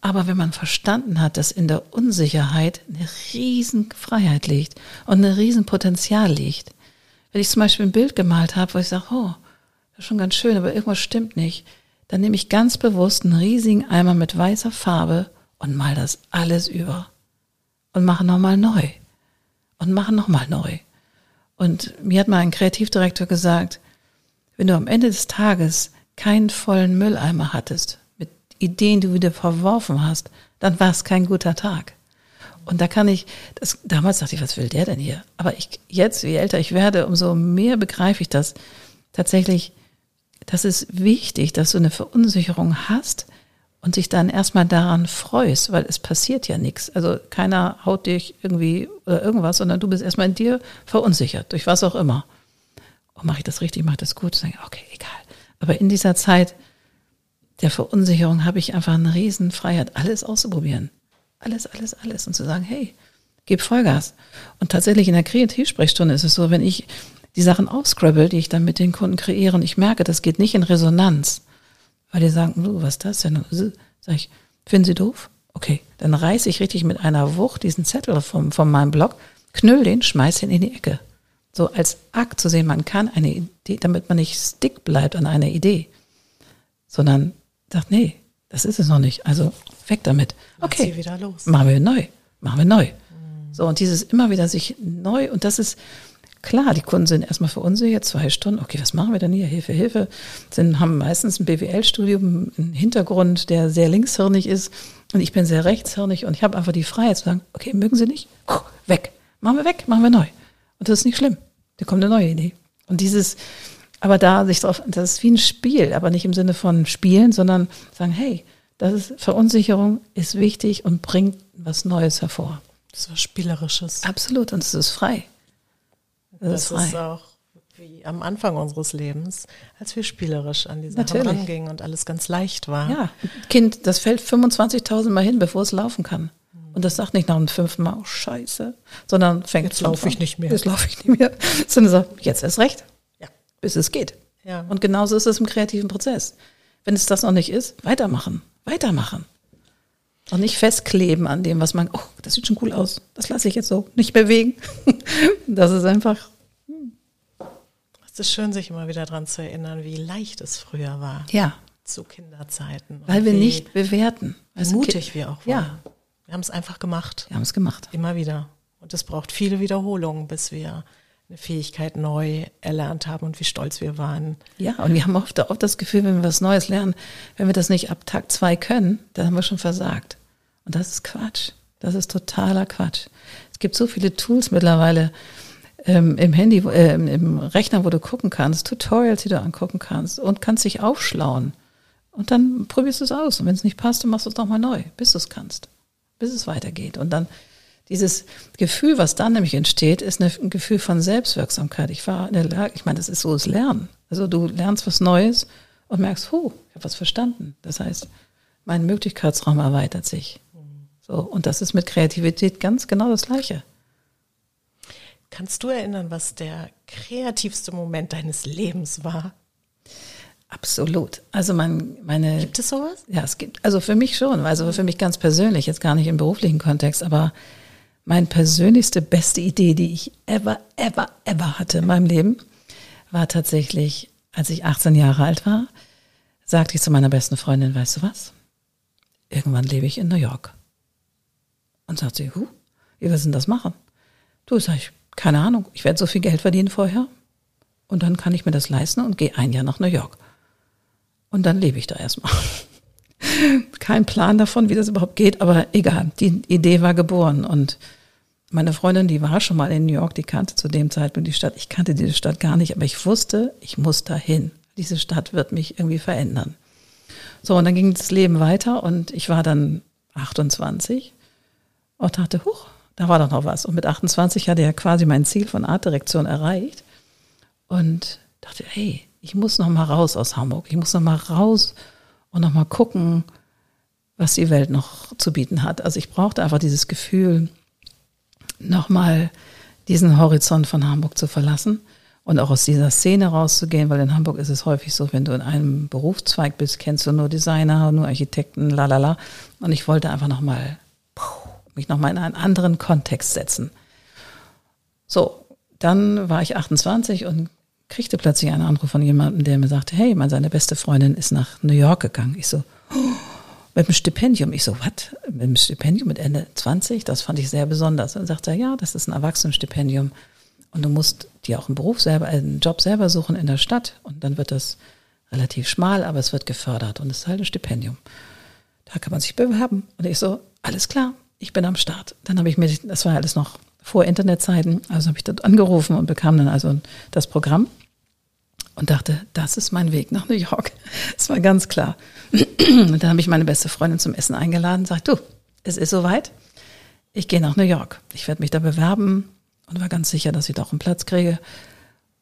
Aber wenn man verstanden hat, dass in der Unsicherheit eine riesen Freiheit liegt und ein riesen Potenzial liegt. Wenn ich zum Beispiel ein Bild gemalt habe, wo ich sage, oh, das ist schon ganz schön, aber irgendwas stimmt nicht, dann nehme ich ganz bewusst einen riesigen Eimer mit weißer Farbe und mal das alles über. Und mache nochmal neu. Und mache nochmal neu. Und mir hat mal ein Kreativdirektor gesagt, wenn du am Ende des Tages keinen vollen Mülleimer hattest mit Ideen du wieder verworfen hast, dann war es kein guter Tag. Und da kann ich, das, damals dachte ich, was will der denn hier? Aber ich, jetzt, je älter ich werde, umso mehr begreife ich das tatsächlich, das ist wichtig, dass du eine Verunsicherung hast und dich dann erstmal daran freust, weil es passiert ja nichts. Also keiner haut dich irgendwie oder irgendwas, sondern du bist erstmal in dir verunsichert, durch was auch immer. Und mache ich das richtig, mache ich das gut? Dann okay, egal. Aber in dieser Zeit der Verunsicherung habe ich einfach eine Riesenfreiheit, alles auszuprobieren. Alles, alles, alles. Und zu sagen, hey, gib Vollgas. Und tatsächlich in der Kreativsprechstunde ist es so, wenn ich die Sachen aufscribble, die ich dann mit den Kunden kreiere, und ich merke, das geht nicht in Resonanz, weil die sagen, oh, was ist das denn? Sag ich, finden Sie doof? Okay, dann reiße ich richtig mit einer Wucht diesen Zettel vom, von meinem Blog, knüll den, schmeiß ihn in die Ecke. So als Akt zu sehen, man kann eine Idee, damit man nicht stick bleibt an einer Idee, sondern sagt, nee, das ist es noch nicht. Also weg damit. Okay, wieder los. machen wir neu, machen wir neu. Mhm. So, und dieses immer wieder sich neu, und das ist, Klar, die Kunden sind erstmal verunsichert, zwei Stunden, okay, was machen wir denn hier? Hilfe, Hilfe. Sind, haben meistens ein BWL-Studium, einen Hintergrund, der sehr linkshirnig ist und ich bin sehr rechtshirnig und ich habe einfach die Freiheit zu sagen, okay, mögen Sie nicht? Weg. Machen wir weg, machen wir neu. Und das ist nicht schlimm. Da kommt eine neue Idee. Und dieses, aber da sich drauf, das ist wie ein Spiel, aber nicht im Sinne von Spielen, sondern sagen, hey, das ist, Verunsicherung ist wichtig und bringt was Neues hervor. Das ist was Spielerisches. Absolut, und es ist frei. Das, das ist auch wie am Anfang unseres Lebens, als wir spielerisch an die Natürlich. rangingen und alles ganz leicht war. Ja, Kind, das fällt 25.000 Mal hin, bevor es laufen kann. Und das sagt nicht nach dem fünften Mal, oh Scheiße, sondern fängt Jetzt laufe ich nicht mehr. Jetzt laufe ich nicht mehr. Sondern sagt, jetzt erst recht. Ja. Bis es geht. Ja. Und genauso ist es im kreativen Prozess. Wenn es das noch nicht ist, weitermachen. Weitermachen. Und nicht festkleben an dem, was man, oh, das sieht schon cool aus. Das lasse ich jetzt so. Nicht bewegen. das ist einfach. Hm. Es ist schön, sich immer wieder daran zu erinnern, wie leicht es früher war. Ja. Zu Kinderzeiten. Weil wir nicht bewerten. Wie mutig wir auch waren. Ja. Wir haben es einfach gemacht. Wir haben es gemacht. Immer wieder. Und es braucht viele Wiederholungen, bis wir eine Fähigkeit neu erlernt haben und wie stolz wir waren. Ja, und wir haben oft auch das Gefühl, wenn wir was Neues lernen, wenn wir das nicht ab Tag zwei können, dann haben wir schon versagt. Und das ist Quatsch. Das ist totaler Quatsch. Es gibt so viele Tools mittlerweile ähm, im Handy, äh, im Rechner, wo du gucken kannst, Tutorials, die du angucken kannst und kannst dich aufschlauen. Und dann probierst du es aus. Und wenn es nicht passt, dann machst du es nochmal neu, bis du es kannst, bis es weitergeht. Und dann dieses Gefühl, was dann nämlich entsteht, ist ein Gefühl von Selbstwirksamkeit. Ich war in der Lage, ich meine, das ist so das Lernen. Also du lernst was Neues und merkst, huh, ich habe was verstanden. Das heißt, mein Möglichkeitsraum erweitert sich. So, und das ist mit Kreativität ganz genau das Gleiche. Kannst du erinnern, was der kreativste Moment deines Lebens war? Absolut. Also mein, meine. Gibt es sowas? Ja, es gibt, also für mich schon, also für mich ganz persönlich, jetzt gar nicht im beruflichen Kontext, aber meine persönlichste, beste Idee, die ich ever, ever, ever hatte in meinem Leben, war tatsächlich, als ich 18 Jahre alt war, sagte ich zu meiner besten Freundin, weißt du was? Irgendwann lebe ich in New York. Und sagt sie, huh, wie willst du denn das machen? Du, sag ich, keine Ahnung, ich werde so viel Geld verdienen vorher und dann kann ich mir das leisten und gehe ein Jahr nach New York. Und dann lebe ich da erstmal. Kein Plan davon, wie das überhaupt geht, aber egal, die Idee war geboren und meine Freundin, die war schon mal in New York, die kannte zu dem Zeitpunkt die Stadt. Ich kannte diese Stadt gar nicht, aber ich wusste, ich muss dahin. Diese Stadt wird mich irgendwie verändern. So, und dann ging das Leben weiter und ich war dann 28 und dachte, huch, da war doch noch was. Und mit 28 hatte ja quasi mein Ziel von Artdirektion erreicht und dachte, hey, ich muss noch mal raus aus Hamburg. Ich muss noch mal raus und noch mal gucken, was die Welt noch zu bieten hat. Also ich brauchte einfach dieses Gefühl, noch mal diesen Horizont von Hamburg zu verlassen und auch aus dieser Szene rauszugehen, weil in Hamburg ist es häufig so, wenn du in einem Berufszweig bist, kennst du nur Designer, nur Architekten, la la la. Und ich wollte einfach noch mal mich nochmal in einen anderen Kontext setzen. So, dann war ich 28 und kriegte plötzlich einen Anruf von jemandem, der mir sagte, hey, meine seine beste Freundin ist nach New York gegangen. Ich so, oh, mit einem Stipendium. Ich so, was? Mit einem Stipendium mit Ende 20? Das fand ich sehr besonders. Und sagte er, ja, das ist ein Erwachsenenstipendium. Und du musst dir auch einen Beruf selber, einen Job selber suchen in der Stadt. Und dann wird das relativ schmal, aber es wird gefördert. Und es ist halt ein Stipendium. da kann man sich bewerben. Und ich so, alles klar, ich bin am Start. Dann habe ich mir, das war alles noch vor Internetzeiten, also habe ich dort angerufen und bekam dann also das Programm und dachte, das ist mein Weg nach New York. Das war ganz klar. Und dann habe ich meine beste Freundin zum Essen eingeladen und sagt, du, es ist soweit. Ich gehe nach New York. Ich werde mich da bewerben und war ganz sicher, dass ich da auch einen Platz kriege.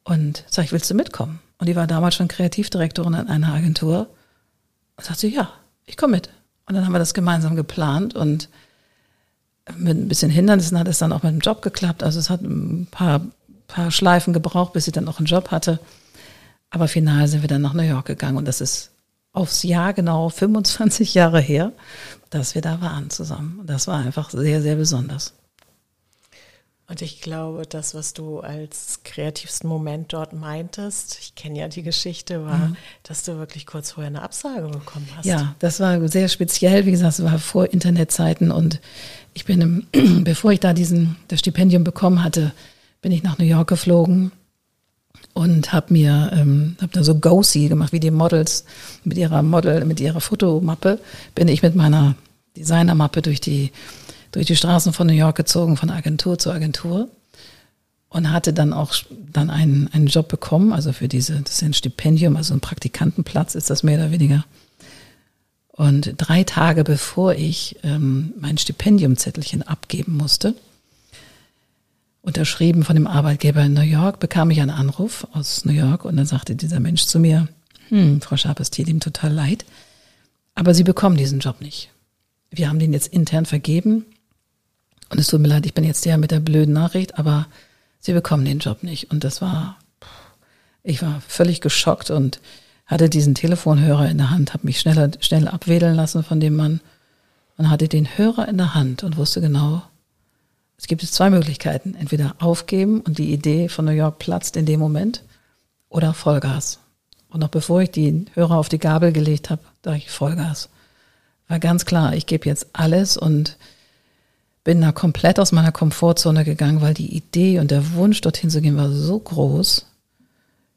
Und sag ich, willst du mitkommen? Und die war damals schon Kreativdirektorin in einer Agentur. Und sagte, ja, ich komme mit. Und dann haben wir das gemeinsam geplant und mit ein bisschen Hindernissen hat es dann auch mit dem Job geklappt. Also es hat ein paar, paar Schleifen gebraucht, bis ich dann auch einen Job hatte. Aber final sind wir dann nach New York gegangen und das ist aufs Jahr genau 25 Jahre her, dass wir da waren zusammen. Das war einfach sehr, sehr besonders. Und ich glaube, das, was du als kreativsten Moment dort meintest, ich kenne ja die Geschichte, war, mhm. dass du wirklich kurz vorher eine Absage bekommen hast. Ja, das war sehr speziell. Wie gesagt, es war vor Internetzeiten und ich bin, im, bevor ich da diesen, das Stipendium bekommen hatte, bin ich nach New York geflogen und habe mir ähm, habe da so Go-See gemacht, wie die Models mit ihrer Model, mit ihrer Fotomappe bin ich mit meiner Designermappe durch die durch die Straßen von New York gezogen, von Agentur zu Agentur und hatte dann auch dann einen, einen Job bekommen, also für diese, das ist ein Stipendium, also ein Praktikantenplatz ist das mehr oder weniger. Und drei Tage bevor ich ähm, mein Stipendiumzettelchen abgeben musste, unterschrieben von dem Arbeitgeber in New York, bekam ich einen Anruf aus New York und dann sagte dieser Mensch zu mir, hm, Frau Schaap, es tut ihm total leid, aber Sie bekommen diesen Job nicht. Wir haben den jetzt intern vergeben und es tut mir leid, ich bin jetzt der mit der blöden Nachricht, aber Sie bekommen den Job nicht. Und das war, ich war völlig geschockt und hatte diesen Telefonhörer in der Hand, habe mich schneller, schnell abwedeln lassen von dem Mann und hatte den Hörer in der Hand und wusste genau, es gibt zwei Möglichkeiten. Entweder aufgeben und die Idee von New York platzt in dem Moment oder Vollgas. Und noch bevor ich die Hörer auf die Gabel gelegt habe, dachte ich Vollgas. War ganz klar, ich gebe jetzt alles und bin da komplett aus meiner Komfortzone gegangen, weil die Idee und der Wunsch, dorthin zu gehen, war so groß,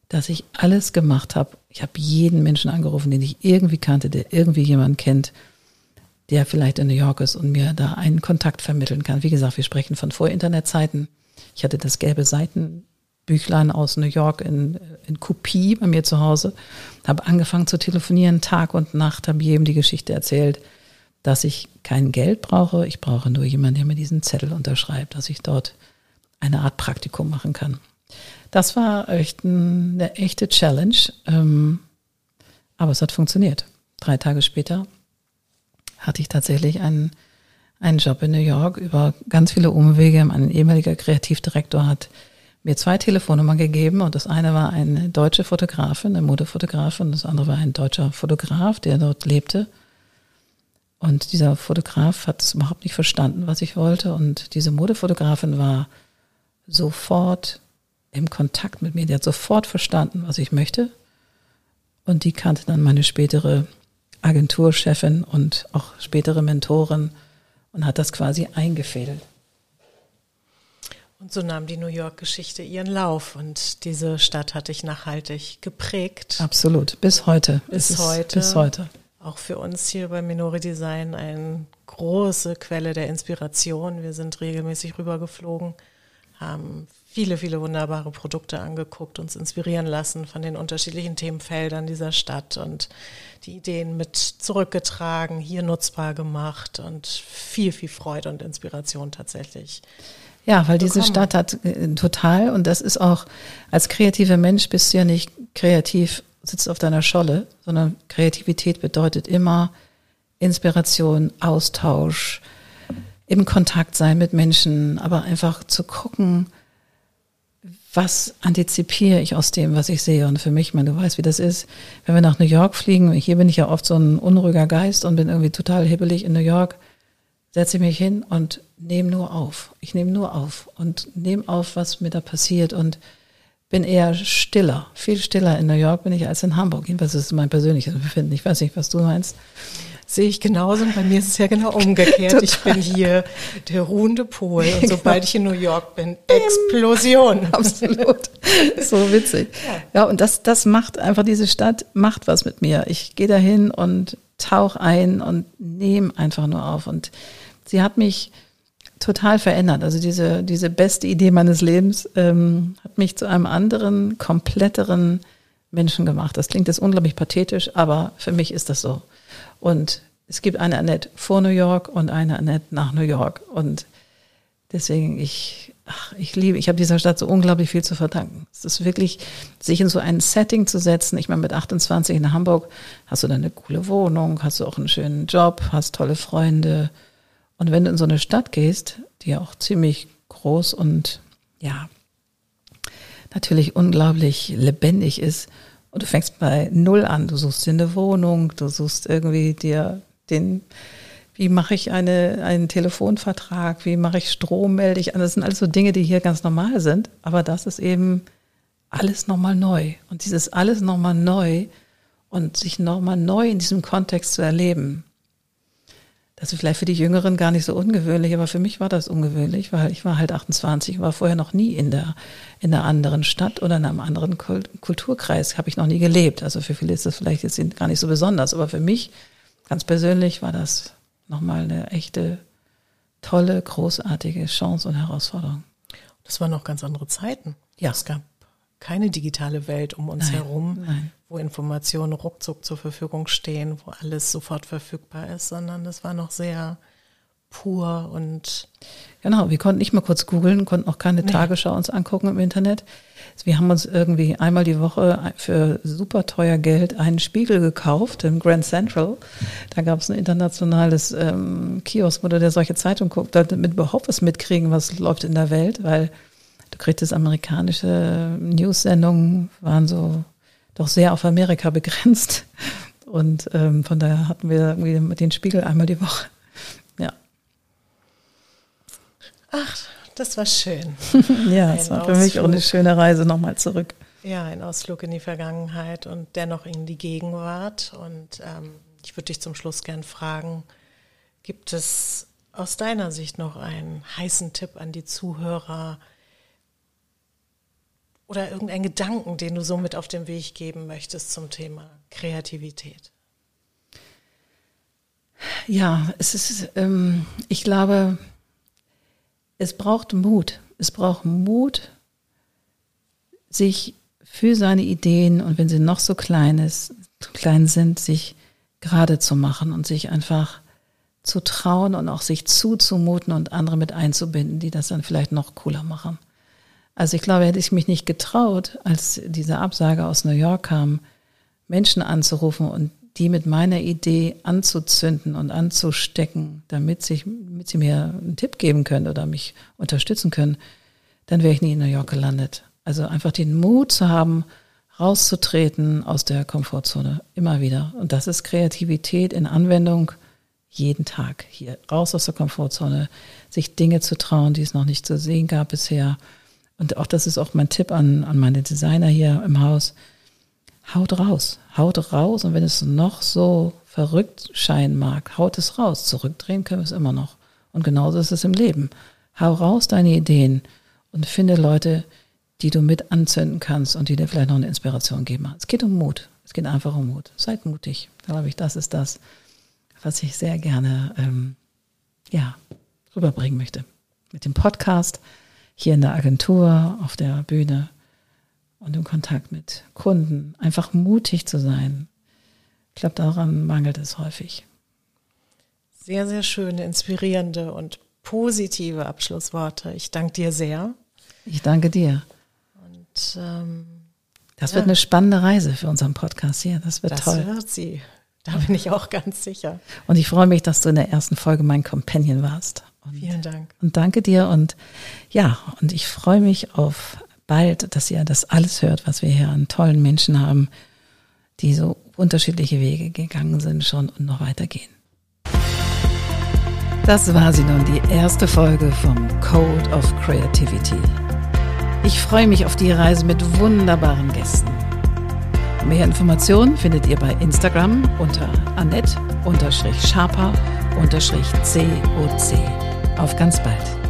dass ich alles gemacht habe. Ich habe jeden Menschen angerufen, den ich irgendwie kannte, der irgendwie jemanden kennt, der vielleicht in New York ist und mir da einen Kontakt vermitteln kann. Wie gesagt, wir sprechen von Vor-Internet-Zeiten. Ich hatte das gelbe Seitenbüchlein aus New York in, in Kopie bei mir zu Hause, habe angefangen zu telefonieren, Tag und Nacht, habe jedem die Geschichte erzählt, dass ich kein Geld brauche. Ich brauche nur jemanden, der mir diesen Zettel unterschreibt, dass ich dort eine Art Praktikum machen kann. Das war echt eine echte Challenge, ähm, aber es hat funktioniert. Drei Tage später hatte ich tatsächlich einen, einen Job in New York über ganz viele Umwege. Mein ehemaliger Kreativdirektor hat mir zwei Telefonnummern gegeben und das eine war eine deutsche Fotografin, eine Modefotografin, das andere war ein deutscher Fotograf, der dort lebte. Und dieser Fotograf hat es überhaupt nicht verstanden, was ich wollte. Und diese Modefotografin war sofort im Kontakt mit mir. Die hat sofort verstanden, was ich möchte. Und die kannte dann meine spätere Agenturchefin und auch spätere Mentorin und hat das quasi eingefädelt. Und so nahm die New York-Geschichte ihren Lauf und diese Stadt hat dich nachhaltig geprägt. Absolut, bis heute. Bis heute. Bis heute. Auch für uns hier bei Minori Design eine große Quelle der Inspiration. Wir sind regelmäßig rübergeflogen, haben viele, viele wunderbare Produkte angeguckt, uns inspirieren lassen von den unterschiedlichen Themenfeldern dieser Stadt und die Ideen mit zurückgetragen, hier nutzbar gemacht und viel, viel Freude und Inspiration tatsächlich. Ja, weil diese Stadt hat äh, total, und das ist auch, als kreativer Mensch bist du ja nicht kreativ, sitzt auf deiner Scholle, sondern Kreativität bedeutet immer Inspiration, Austausch, im Kontakt sein mit Menschen, aber einfach zu gucken, was antizipiere ich aus dem, was ich sehe? Und für mich, man, du weißt, wie das ist, wenn wir nach New York fliegen, hier bin ich ja oft so ein unruhiger Geist und bin irgendwie total hibbelig in New York, setze ich mich hin und nehme nur auf. Ich nehme nur auf und nehme auf, was mir da passiert und bin eher stiller, viel stiller in New York bin ich als in Hamburg. Jedenfalls ist mein persönliches Befinden. Ich weiß nicht, was du meinst. Sehe ich genauso. Und bei mir ist es ja genau umgekehrt. ich bin hier der ruhende Pol. Und sobald ich in New York bin, Explosion. Absolut. So witzig. Ja, ja und das, das macht einfach, diese Stadt macht was mit mir. Ich gehe dahin und tauch ein und nehme einfach nur auf. Und sie hat mich total verändert. Also diese, diese beste Idee meines Lebens ähm, hat mich zu einem anderen, kompletteren Menschen gemacht. Das klingt jetzt unglaublich pathetisch, aber für mich ist das so. Und es gibt eine Annette vor New York und eine Annette nach New York. Und deswegen, ich, ach, ich liebe, ich habe dieser Stadt so unglaublich viel zu verdanken. Es ist wirklich, sich in so ein Setting zu setzen. Ich meine, mit 28 in Hamburg hast du dann eine coole Wohnung, hast du auch einen schönen Job, hast tolle Freunde, und wenn du in so eine Stadt gehst, die ja auch ziemlich groß und ja, natürlich unglaublich lebendig ist, und du fängst bei Null an, du suchst dir eine Wohnung, du suchst irgendwie dir den, wie mache ich eine, einen Telefonvertrag, wie mache ich Strom, melde ich an. Das sind alles so Dinge, die hier ganz normal sind, aber das ist eben alles nochmal neu. Und dieses alles nochmal neu und sich nochmal neu in diesem Kontext zu erleben, das ist vielleicht für die Jüngeren gar nicht so ungewöhnlich, aber für mich war das ungewöhnlich, weil ich war halt 28, war vorher noch nie in der, in einer anderen Stadt oder in einem anderen Kulturkreis, habe ich noch nie gelebt. Also für viele ist das vielleicht jetzt gar nicht so besonders, aber für mich ganz persönlich war das nochmal eine echte, tolle, großartige Chance und Herausforderung. Das waren noch ganz andere Zeiten. Ja. Es gab keine digitale Welt um uns nein, herum, nein. Wo Informationen ruckzuck zur Verfügung stehen, wo alles sofort verfügbar ist, sondern das war noch sehr pur und genau, wir konnten nicht mal kurz googeln, konnten auch keine nee. Tagesschau uns angucken im Internet. Wir haben uns irgendwie einmal die Woche für super teuer Geld einen Spiegel gekauft im Grand Central. Da gab es ein internationales ähm, Kiosk, wo du der solche Zeitung guckt, damit überhaupt was mitkriegen, was läuft in der Welt, weil du kriegtest amerikanische News-Sendungen, waren so doch sehr auf Amerika begrenzt. Und ähm, von daher hatten wir irgendwie den Spiegel einmal die Woche. Ja. Ach, das war schön. ja, es war für mich auch eine schöne Reise nochmal zurück. Ja, ein Ausflug in die Vergangenheit und dennoch in die Gegenwart. Und ähm, ich würde dich zum Schluss gern fragen, gibt es aus deiner Sicht noch einen heißen Tipp an die Zuhörer, oder irgendeinen Gedanken, den du so mit auf den Weg geben möchtest zum Thema Kreativität? Ja, es ist, ähm, ich glaube, es braucht Mut. Es braucht Mut, sich für seine Ideen und wenn sie noch so klein ist, klein sind, sich gerade zu machen und sich einfach zu trauen und auch sich zuzumuten und andere mit einzubinden, die das dann vielleicht noch cooler machen. Also ich glaube, hätte ich mich nicht getraut, als diese Absage aus New York kam, Menschen anzurufen und die mit meiner Idee anzuzünden und anzustecken, damit, sich, damit sie mir einen Tipp geben können oder mich unterstützen können, dann wäre ich nie in New York gelandet. Also einfach den Mut zu haben, rauszutreten aus der Komfortzone, immer wieder. Und das ist Kreativität in Anwendung jeden Tag hier. Raus aus der Komfortzone, sich Dinge zu trauen, die es noch nicht zu sehen gab bisher und auch das ist auch mein Tipp an, an meine Designer hier im Haus. Haut raus, haut raus und wenn es noch so verrückt scheinen mag, haut es raus. Zurückdrehen können wir es immer noch. Und genauso ist es im Leben. Hau raus deine Ideen und finde Leute, die du mit anzünden kannst und die dir vielleicht noch eine Inspiration geben. Es geht um Mut. Es geht einfach um Mut. Seid mutig. Da glaube ich, das ist das, was ich sehr gerne ähm, ja, rüberbringen möchte. Mit dem Podcast hier in der Agentur, auf der Bühne und im Kontakt mit Kunden. Einfach mutig zu sein. Ich glaube, daran mangelt es häufig. Sehr, sehr schöne, inspirierende und positive Abschlussworte. Ich danke dir sehr. Ich danke dir. Und ähm, das ja. wird eine spannende Reise für unseren Podcast hier. Das wird das toll. Das wird sie. Da bin ich auch ganz sicher. Und ich freue mich, dass du in der ersten Folge mein Companion warst. Und, Vielen Dank. Und danke dir. Und ja, und ich freue mich auf bald, dass ihr das alles hört, was wir hier an tollen Menschen haben, die so unterschiedliche Wege gegangen sind schon und noch weitergehen. Das war sie nun, die erste Folge vom Code of Creativity. Ich freue mich auf die Reise mit wunderbaren Gästen. Mehr Informationen findet ihr bei Instagram unter annette-sharper-coc. Auf ganz bald.